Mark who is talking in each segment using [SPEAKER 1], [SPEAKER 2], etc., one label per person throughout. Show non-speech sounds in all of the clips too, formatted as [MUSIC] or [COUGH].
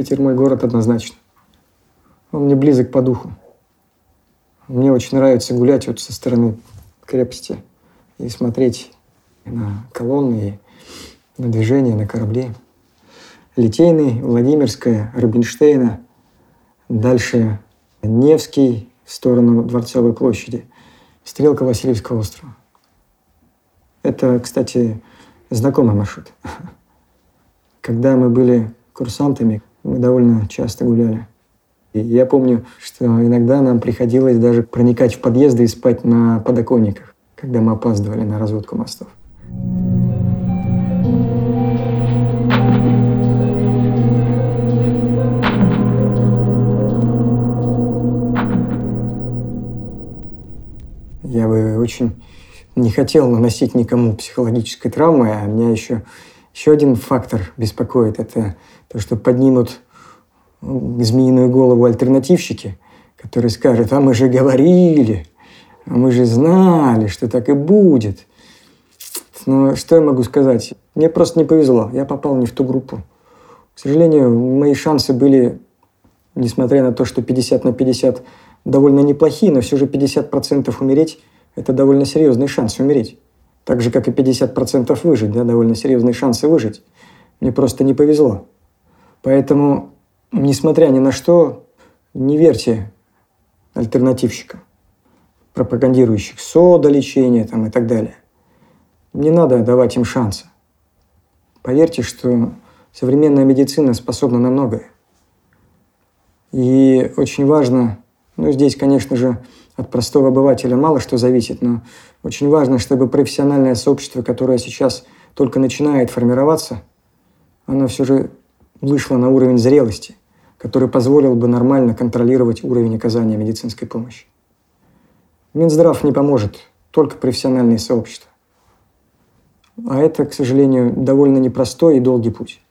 [SPEAKER 1] Питер мой город однозначно. Он мне близок по духу. Мне очень нравится гулять вот со стороны крепости и смотреть на колонны, на движение, на корабли. Литейный, Владимирская, Рубинштейна, дальше Невский в сторону Дворцовой площади, стрелка Васильевского острова. Это, кстати, знакомый маршрут. [LAUGHS] Когда мы были курсантами, мы довольно часто гуляли. И я помню, что иногда нам приходилось даже проникать в подъезды и спать на подоконниках, когда мы опаздывали на разводку мостов. Я бы очень не хотел наносить никому психологической травмы, а меня еще, еще один фактор беспокоит. Это то, что поднимут змеиную голову альтернативщики, которые скажут, а мы же говорили, а мы же знали, что так и будет. Но что я могу сказать? Мне просто не повезло. Я попал не в ту группу. К сожалению, мои шансы были, несмотря на то, что 50 на 50 довольно неплохие, но все же 50% умереть – это довольно серьезный шанс умереть. Так же, как и 50% выжить, да, довольно серьезные шансы выжить. Мне просто не повезло. Поэтому, несмотря ни на что, не верьте альтернативщикам, пропагандирующих содолечение там, и так далее. Не надо давать им шанса. Поверьте, что современная медицина способна на многое. И очень важно, ну здесь, конечно же, от простого обывателя мало что зависит, но очень важно, чтобы профессиональное сообщество, которое сейчас только начинает формироваться, оно все же вышло на уровень зрелости, который позволил бы нормально контролировать уровень оказания медицинской помощи. Минздрав не поможет, только профессиональные сообщества. А это, к сожалению, довольно непростой и долгий путь.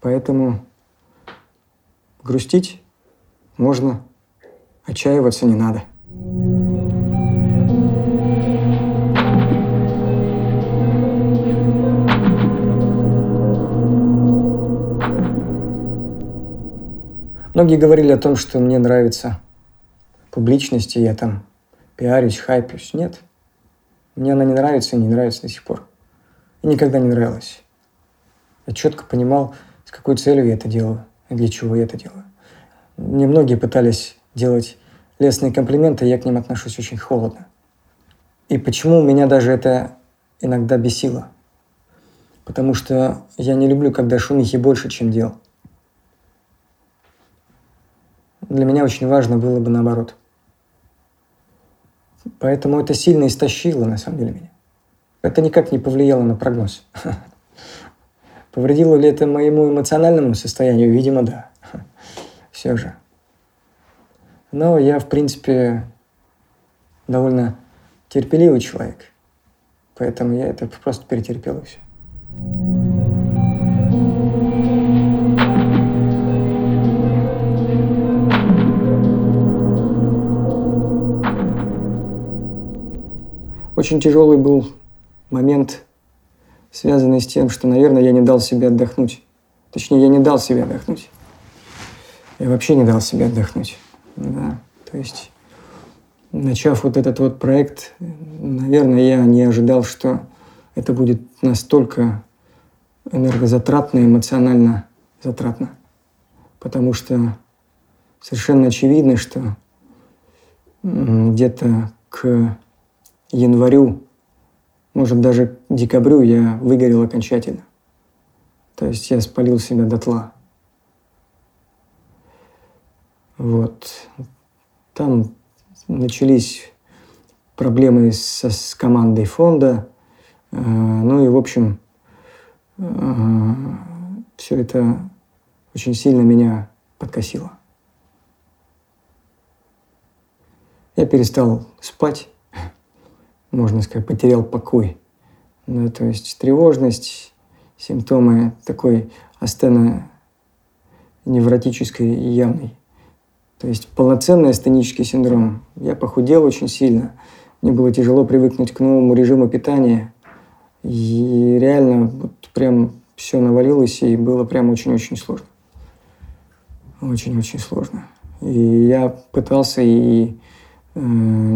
[SPEAKER 1] Поэтому грустить можно, отчаиваться не надо. Многие говорили о том, что мне нравится публичность, и я там пиарюсь, хайпюсь. Нет. Мне она не нравится и не нравится до сих пор. И никогда не нравилась. Я четко понимал, с какой целью я это делаю и для чего я это делаю. Мне многие пытались делать лестные комплименты, я к ним отношусь очень холодно. И почему меня даже это иногда бесило? Потому что я не люблю, когда шумихи больше, чем дел. Для меня очень важно было бы наоборот – Поэтому это сильно истощило, на самом деле, меня. Это никак не повлияло на прогноз. [LAUGHS] Повредило ли это моему эмоциональному состоянию? Видимо, да. Все же. Но я, в принципе, довольно терпеливый человек. Поэтому я это просто перетерпел и все. Очень тяжелый был момент, связанный с тем, что, наверное, я не дал себе отдохнуть. Точнее, я не дал себе отдохнуть. Я вообще не дал себе отдохнуть. Да. То есть, начав вот этот вот проект, наверное, я не ожидал, что это будет настолько энергозатратно, эмоционально затратно. Потому что совершенно очевидно, что где-то к январю, может даже декабрю я выгорел окончательно. То есть я спалил себя дотла. Вот. Там начались проблемы со, с командой фонда. Э, ну и, в общем, э, все это очень сильно меня подкосило. Я перестал спать можно сказать, потерял покой. Да, то есть тревожность, симптомы такой астена невротической и явной. То есть полноценный астенический синдром. Я похудел очень сильно. Мне было тяжело привыкнуть к новому режиму питания. И реально вот прям все навалилось, и было прям очень-очень сложно. Очень-очень сложно. И я пытался и э,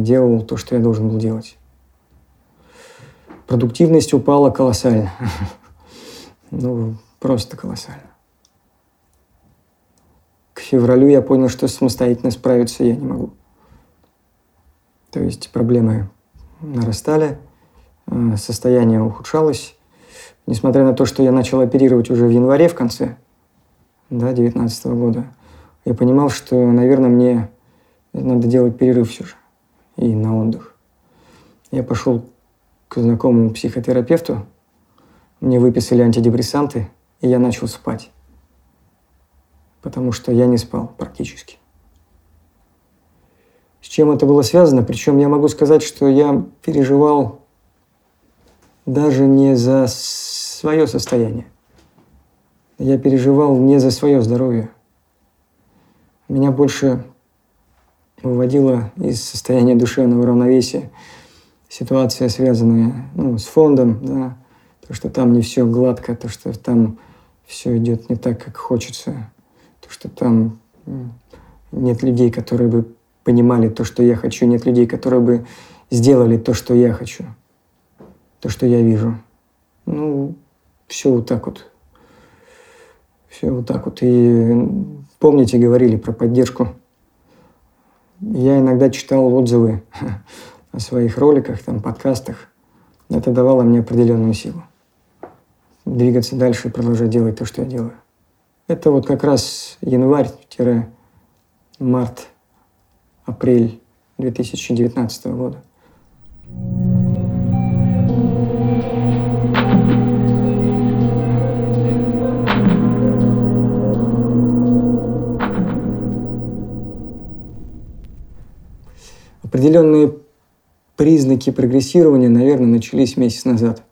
[SPEAKER 1] делал то, что я должен был делать. Продуктивность упала колоссально. [LAUGHS] Ну, просто колоссально. Февралю я понял, что самостоятельно справиться я не могу. То есть проблемы нарастали, э, состояние ухудшалось. Несмотря на то, что я начал оперировать уже в январе в конце да, 2019 года, я понимал, что, наверное, мне надо делать перерыв все же и на отдых. Я пошел к знакомому психотерапевту, мне выписали антидепрессанты, и я начал спать, потому что я не спал практически. С чем это было связано? Причем я могу сказать, что я переживал даже не за свое состояние. Я переживал не за свое здоровье. Меня больше выводила из состояния душевного равновесия ситуация, связанная ну, с фондом, да, то, что там не все гладко, то, что там все идет не так, как хочется, то, что там нет людей, которые бы понимали то, что я хочу, нет людей, которые бы сделали то, что я хочу, то, что я вижу. Ну, все вот так вот. Все вот так вот. И помните, говорили про поддержку. Я иногда читал отзывы [LAUGHS] о своих роликах, там, подкастах. Это давало мне определенную силу. Двигаться дальше и продолжать делать то, что я делаю. Это вот как раз январь-март апрель 2019 года. Определенные признаки прогрессирования, наверное, начались месяц назад.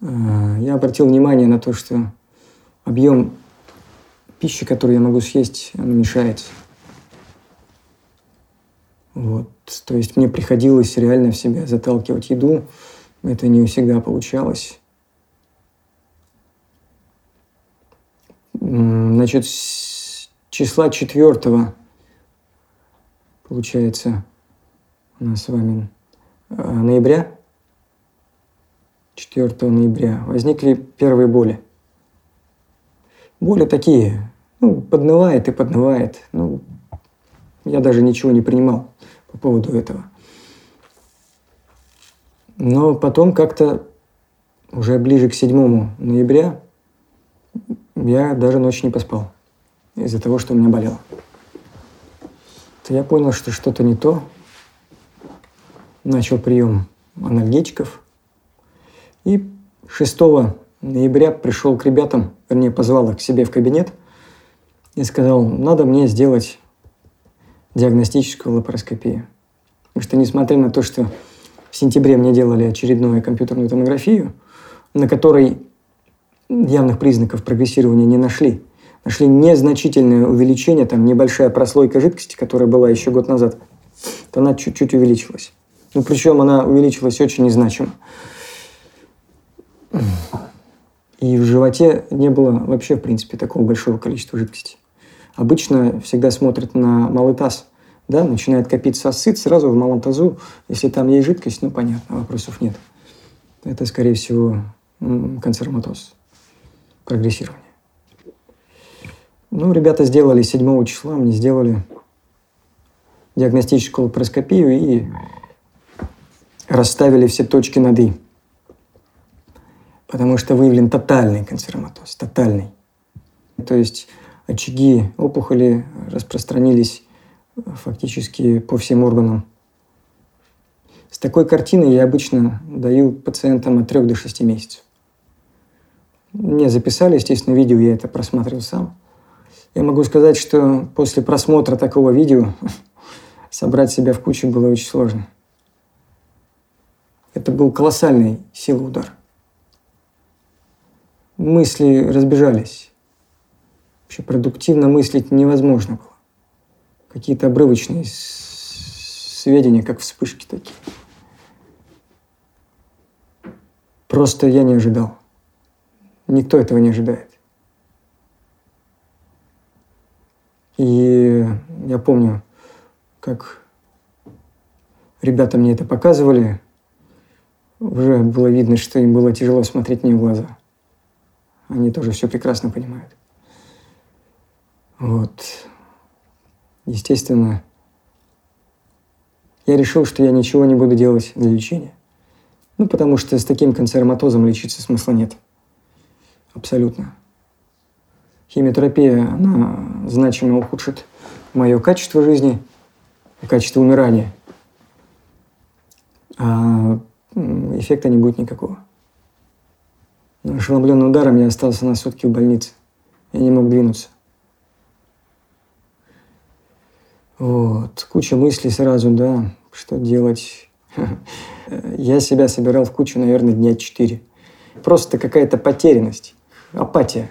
[SPEAKER 1] А, я обратил внимание на то, что объем пищи, которую я могу съесть, он уменьшается. Вот. То есть мне приходилось реально в себя заталкивать еду. Это не всегда получалось. Значит, с числа четвертого, получается, у нас с вами э, ноября, 4 ноября, возникли первые боли. Боли такие, ну, поднывает и поднывает. Ну, я даже ничего не принимал по поводу этого. Но потом как-то уже ближе к 7 ноября я даже ночь не поспал из-за того, что у меня болело. То я понял, что что-то не то. Начал прием анальгетиков. И 6 ноября пришел к ребятам, вернее, позвал их к себе в кабинет и сказал, надо мне сделать диагностическую лапароскопию. Потому что, несмотря на то, что в сентябре мне делали очередную компьютерную томографию, на которой явных признаков прогрессирования не нашли, нашли незначительное увеличение, там небольшая прослойка жидкости, которая была еще год назад, то она чуть-чуть увеличилась. Ну, причем она увеличилась очень незначимо. И в животе не было вообще, в принципе, такого большого количества жидкости. Обычно всегда смотрят на малый таз. Да, начинает копиться асцит, сразу в малом тазу, если там есть жидкость, ну, понятно, вопросов нет. Это, скорее всего, канцероматоз, прогрессирование. Ну, ребята сделали 7 числа, мне сделали диагностическую лапароскопию и расставили все точки над «и». Потому что выявлен тотальный канцероматоз, тотальный. То есть очаги опухоли распространились фактически по всем органам. С такой картиной я обычно даю пациентам от 3 до 6 месяцев. Мне записали, естественно, видео, я это просматривал сам. Я могу сказать, что после просмотра такого видео [LAUGHS] собрать себя в кучу было очень сложно. Это был колоссальный силы удар. Мысли разбежались. Вообще продуктивно мыслить невозможно было. Какие-то обрывочные сведения, как вспышки такие. Просто я не ожидал. Никто этого не ожидает. И я помню, как ребята мне это показывали, уже было видно, что им было тяжело смотреть мне в глаза. Они тоже все прекрасно понимают. Вот. Естественно, я решил, что я ничего не буду делать для лечения. Ну, потому что с таким канцероматозом лечиться смысла нет. Абсолютно. Химиотерапия, она значимо ухудшит мое качество жизни и качество умирания. А эффекта не будет никакого. Ошеломленным ударом я остался на сутки в больнице. Я не мог двинуться. Вот. Куча мыслей сразу, да, что делать. [LAUGHS] Я себя собирал в кучу, наверное, дня четыре. Просто какая-то потерянность, апатия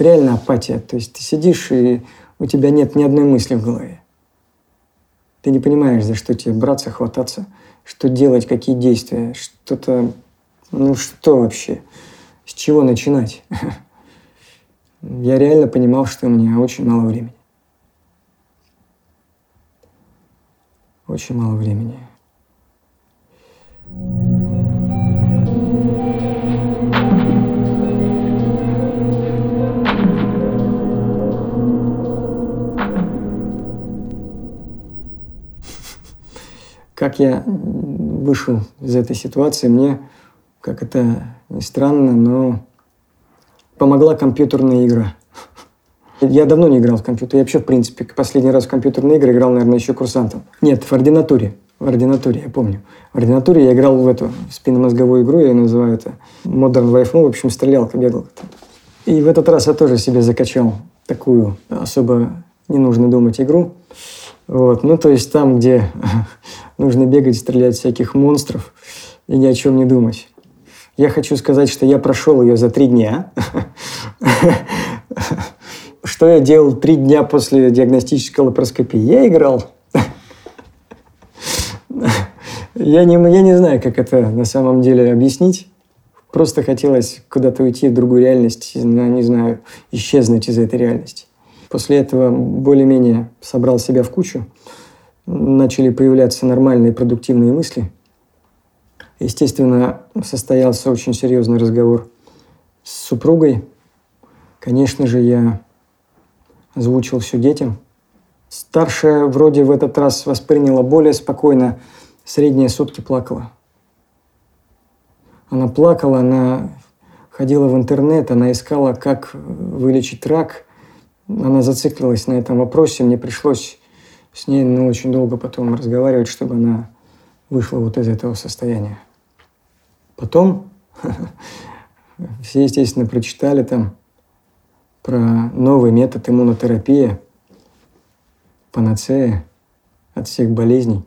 [SPEAKER 1] реально апатия. То есть ты сидишь, и у тебя нет ни одной мысли в голове. Ты не понимаешь, за что тебе браться, хвататься, что делать, какие действия, что-то... Ну что вообще? С чего начинать? [LAUGHS] Я реально понимал, что у меня очень мало времени. Очень мало времени. [LAUGHS] Как я вышел из этой ситуации, мне, как это ни странно, но помогла компьютерная игра. Я давно не играл в компьютер. Я вообще, в принципе, последний раз в компьютерные игры играл, наверное, еще курсантом. Нет, в ординатуре. В ординатуре, я помню. В ординатуре я играл в эту спинномозговую игру, я ее называю это Modern Life. Ну, в общем, стрелялка, бегал. И в этот раз я тоже себе закачал такую особо не нужно думать игру. Вот. Ну, то есть там, где [LAUGHS] нужно бегать, стрелять всяких монстров и ни о чем не думать. Я хочу сказать, что я прошел ее за три дня. [LAUGHS] Что я делал три дня после диагностической лапароскопии? Я играл. [LAUGHS] Я не, я не знаю, как это на самом деле объяснить. Просто хотелось куда-то уйти в другую реальность, не знаю, исчезнуть из этой реальности. После этого более-менее собрал себя в кучу, начали появляться нормальные продуктивные мысли. Естественно, состоялся очень серьезный разговор с супругой. Конечно же, я озвучил все детям. Старшая вроде в этот раз восприняла более спокойно, средняя сутки плакала. Она плакала, она ходила в интернет, она искала, как вылечить рак – она зациклилась на этом вопросе, мне пришлось с ней ну, очень долго потом разговаривать, чтобы она вышла вот из этого состояния. Потом [LAUGHS] все, естественно, прочитали там про новый метод иммунотерапии, панацея от всех болезней.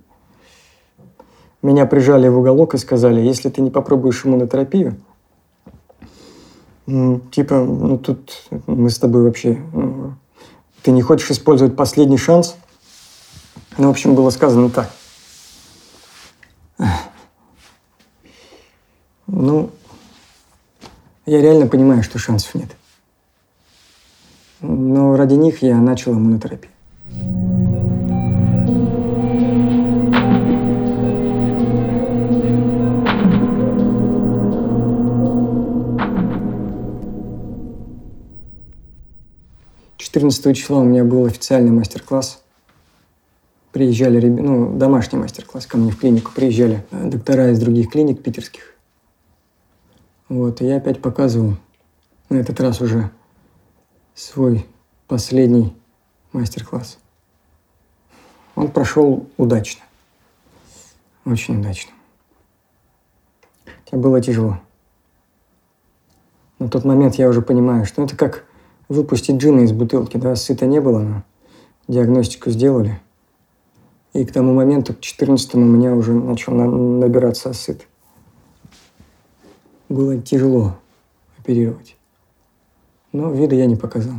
[SPEAKER 1] Меня прижали в уголок и сказали, если ты не попробуешь иммунотерапию, типа, ну тут мы с тобой вообще... Ну, ты не хочешь использовать последний шанс? Ну, в общем, было сказано так. Ну, я реально понимаю, что шансов нет. Но ради них я начал иммунотерапию. 14 числа у меня был официальный мастер-класс. Приезжали, ну, домашний мастер-класс ко мне в клинику. Приезжали э, доктора из других клиник питерских. Вот, и я опять показывал на этот раз уже свой последний мастер-класс. Он прошел удачно. Очень удачно. Хотя было тяжело. На тот момент я уже понимаю, что это как выпустить джина из бутылки, да, сыта не было, но диагностику сделали. И к тому моменту, к 14 у меня уже начал набираться сыт. Было тяжело оперировать. Но вида я не показал.